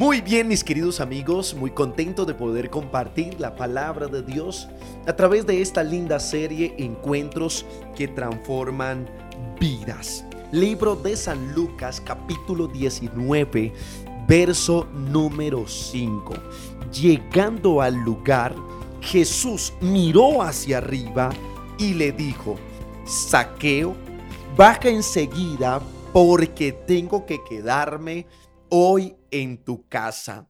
Muy bien, mis queridos amigos, muy contento de poder compartir la palabra de Dios a través de esta linda serie Encuentros que transforman vidas. Libro de San Lucas, capítulo 19, verso número 5. Llegando al lugar, Jesús miró hacia arriba y le dijo, Saqueo, baja enseguida porque tengo que quedarme hoy en tu casa.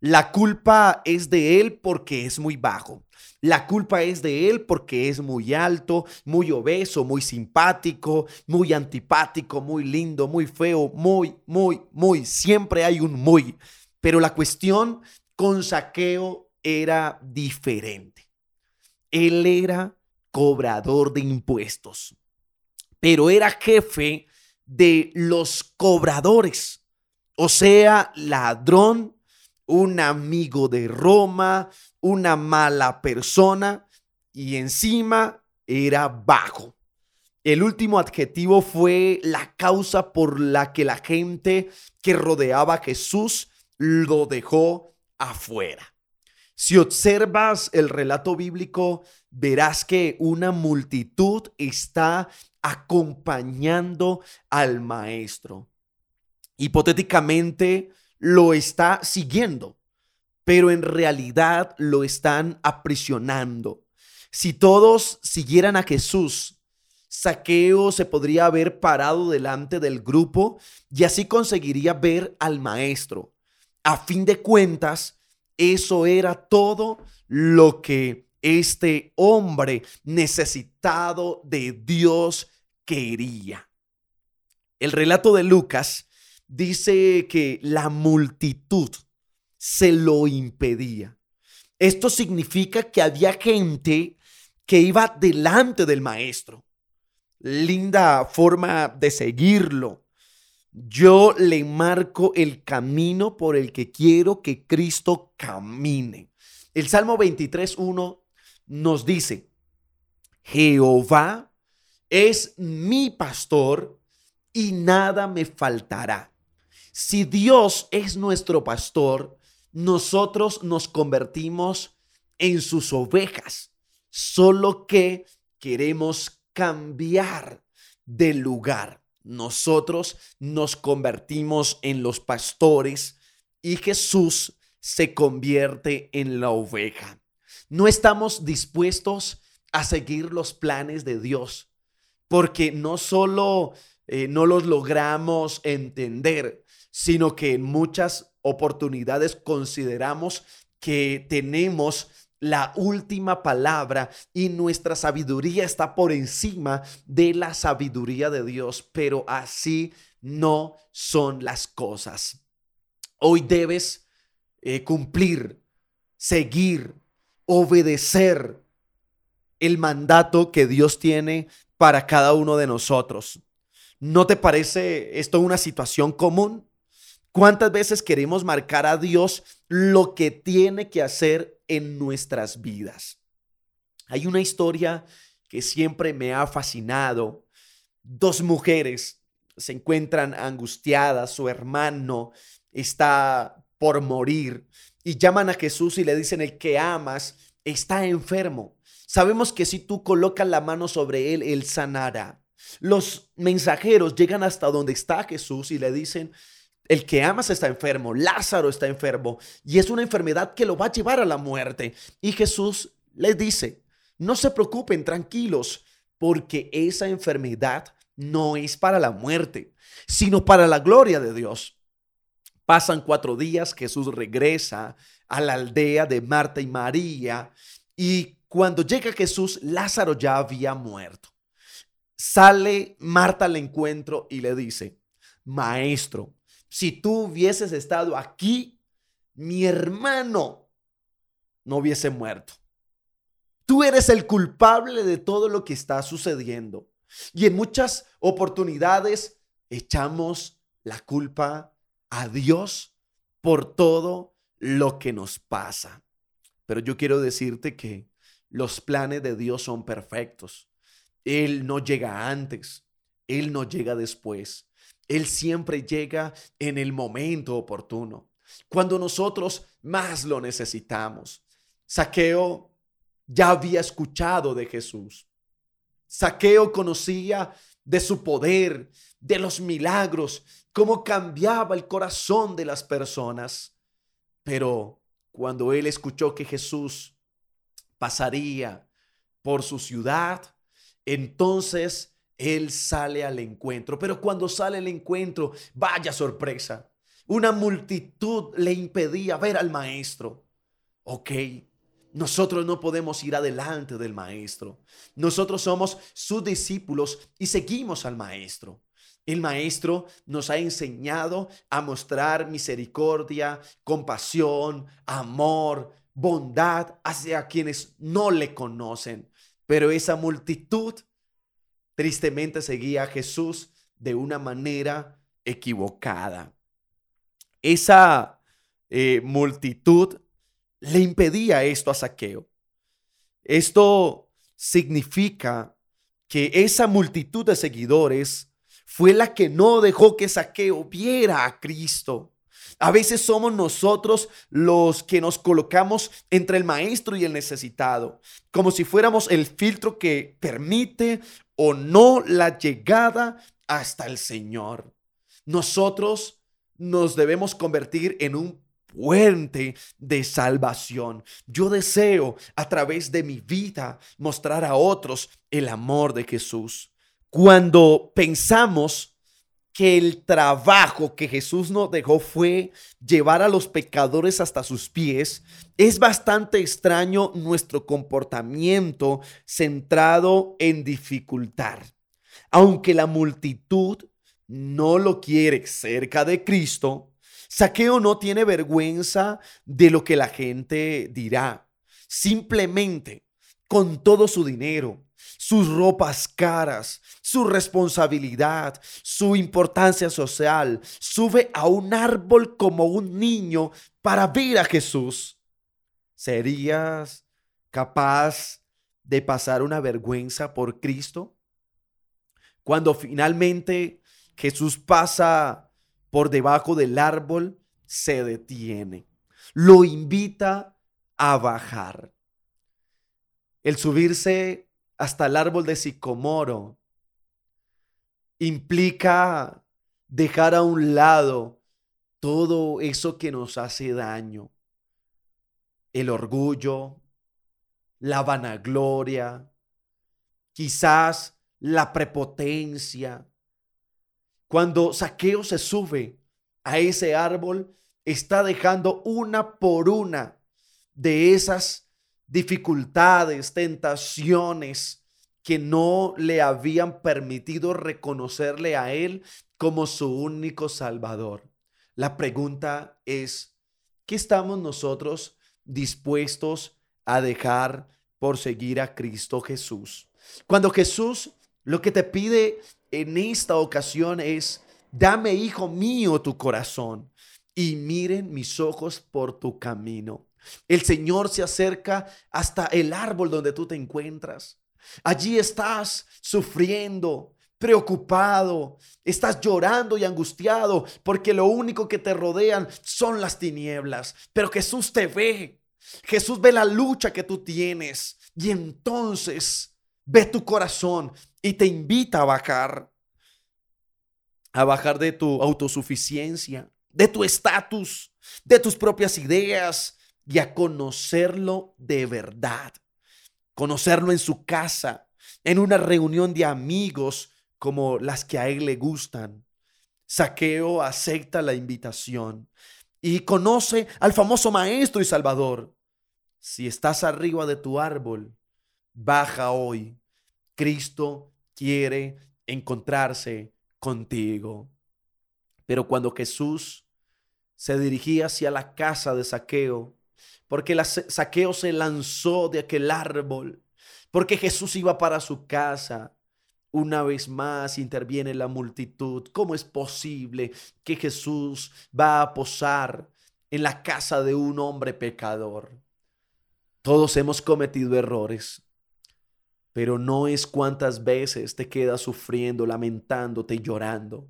La culpa es de él porque es muy bajo. La culpa es de él porque es muy alto, muy obeso, muy simpático, muy antipático, muy lindo, muy feo, muy, muy, muy. Siempre hay un muy. Pero la cuestión con saqueo era diferente. Él era cobrador de impuestos, pero era jefe de los cobradores o sea, ladrón, un amigo de Roma, una mala persona y encima era bajo. El último adjetivo fue la causa por la que la gente que rodeaba a Jesús lo dejó afuera. Si observas el relato bíblico, verás que una multitud está acompañando al maestro hipotéticamente lo está siguiendo, pero en realidad lo están aprisionando. Si todos siguieran a Jesús, Saqueo se podría haber parado delante del grupo y así conseguiría ver al maestro. A fin de cuentas, eso era todo lo que este hombre necesitado de Dios quería. El relato de Lucas dice que la multitud se lo impedía. Esto significa que había gente que iba delante del maestro. Linda forma de seguirlo. Yo le marco el camino por el que quiero que Cristo camine. El Salmo 23.1 nos dice, Jehová es mi pastor y nada me faltará. Si Dios es nuestro pastor, nosotros nos convertimos en sus ovejas, solo que queremos cambiar de lugar. Nosotros nos convertimos en los pastores y Jesús se convierte en la oveja. No estamos dispuestos a seguir los planes de Dios, porque no solo eh, no los logramos entender, sino que en muchas oportunidades consideramos que tenemos la última palabra y nuestra sabiduría está por encima de la sabiduría de Dios, pero así no son las cosas. Hoy debes eh, cumplir, seguir, obedecer el mandato que Dios tiene para cada uno de nosotros. ¿No te parece esto una situación común? ¿Cuántas veces queremos marcar a Dios lo que tiene que hacer en nuestras vidas? Hay una historia que siempre me ha fascinado. Dos mujeres se encuentran angustiadas, su hermano está por morir y llaman a Jesús y le dicen, el que amas está enfermo. Sabemos que si tú colocas la mano sobre él, él sanará. Los mensajeros llegan hasta donde está Jesús y le dicen, el que amas está enfermo, Lázaro está enfermo y es una enfermedad que lo va a llevar a la muerte. Y Jesús les dice, no se preocupen, tranquilos, porque esa enfermedad no es para la muerte, sino para la gloria de Dios. Pasan cuatro días, Jesús regresa a la aldea de Marta y María y cuando llega Jesús, Lázaro ya había muerto. Sale Marta al encuentro y le dice, Maestro, si tú hubieses estado aquí, mi hermano no hubiese muerto. Tú eres el culpable de todo lo que está sucediendo. Y en muchas oportunidades echamos la culpa a Dios por todo lo que nos pasa. Pero yo quiero decirte que los planes de Dios son perfectos. Él no llega antes, Él no llega después. Él siempre llega en el momento oportuno. cuando nosotros más lo necesitamos. Saqueo ya había escuchado de Jesús. Saqueo conocía de su poder, de los milagros, cómo cambiaba el corazón de las personas. Pero cuando él escuchó que Jesús pasaría por su ciudad, entonces él sale al encuentro. Pero cuando sale al encuentro, vaya sorpresa. Una multitud le impedía ver al maestro. Ok, nosotros no podemos ir adelante del maestro. Nosotros somos sus discípulos y seguimos al maestro. El maestro nos ha enseñado a mostrar misericordia, compasión, amor, bondad hacia quienes no le conocen. Pero esa multitud tristemente seguía a Jesús de una manera equivocada. Esa eh, multitud le impedía esto a Saqueo. Esto significa que esa multitud de seguidores fue la que no dejó que Saqueo viera a Cristo. A veces somos nosotros los que nos colocamos entre el maestro y el necesitado, como si fuéramos el filtro que permite o no la llegada hasta el Señor. Nosotros nos debemos convertir en un puente de salvación. Yo deseo a través de mi vida mostrar a otros el amor de Jesús. Cuando pensamos que el trabajo que Jesús nos dejó fue llevar a los pecadores hasta sus pies, es bastante extraño nuestro comportamiento centrado en dificultar. Aunque la multitud no lo quiere cerca de Cristo, Saqueo no tiene vergüenza de lo que la gente dirá. Simplemente, con todo su dinero, sus ropas caras, su responsabilidad, su importancia social, sube a un árbol como un niño para ver a Jesús. ¿Serías capaz de pasar una vergüenza por Cristo? Cuando finalmente Jesús pasa por debajo del árbol, se detiene. Lo invita a bajar. El subirse hasta el árbol de sicomoro implica dejar a un lado todo eso que nos hace daño. El orgullo, la vanagloria, quizás la prepotencia, cuando Saqueo se sube a ese árbol, está dejando una por una de esas dificultades, tentaciones que no le habían permitido reconocerle a él como su único salvador. La pregunta es, ¿qué estamos nosotros dispuestos a dejar por seguir a Cristo Jesús? Cuando Jesús lo que te pide en esta ocasión es, dame, hijo mío, tu corazón y miren mis ojos por tu camino. El Señor se acerca hasta el árbol donde tú te encuentras. Allí estás sufriendo, preocupado, estás llorando y angustiado porque lo único que te rodean son las tinieblas. Pero Jesús te ve. Jesús ve la lucha que tú tienes y entonces ve tu corazón y te invita a bajar, a bajar de tu autosuficiencia, de tu estatus, de tus propias ideas y a conocerlo de verdad. Conocerlo en su casa, en una reunión de amigos como las que a él le gustan. Saqueo acepta la invitación y conoce al famoso maestro y salvador. Si estás arriba de tu árbol, baja hoy. Cristo quiere encontrarse contigo. Pero cuando Jesús se dirigía hacia la casa de Saqueo, porque la, Saqueo se lanzó de aquel árbol, porque Jesús iba para su casa, una vez más interviene la multitud. ¿Cómo es posible que Jesús va a posar en la casa de un hombre pecador? Todos hemos cometido errores pero no es cuántas veces te quedas sufriendo, lamentándote y llorando.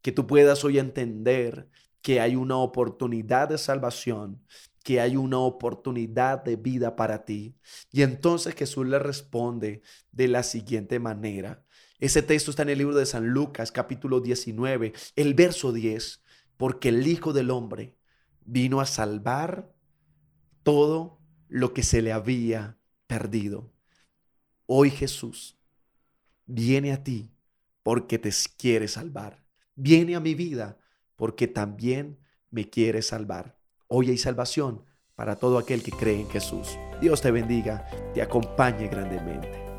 Que tú puedas hoy entender que hay una oportunidad de salvación, que hay una oportunidad de vida para ti. Y entonces Jesús le responde de la siguiente manera. Ese texto está en el libro de San Lucas, capítulo 19, el verso 10, porque el Hijo del Hombre vino a salvar todo lo que se le había perdido. Hoy Jesús viene a ti porque te quiere salvar. Viene a mi vida porque también me quiere salvar. Hoy hay salvación para todo aquel que cree en Jesús. Dios te bendiga, te acompañe grandemente.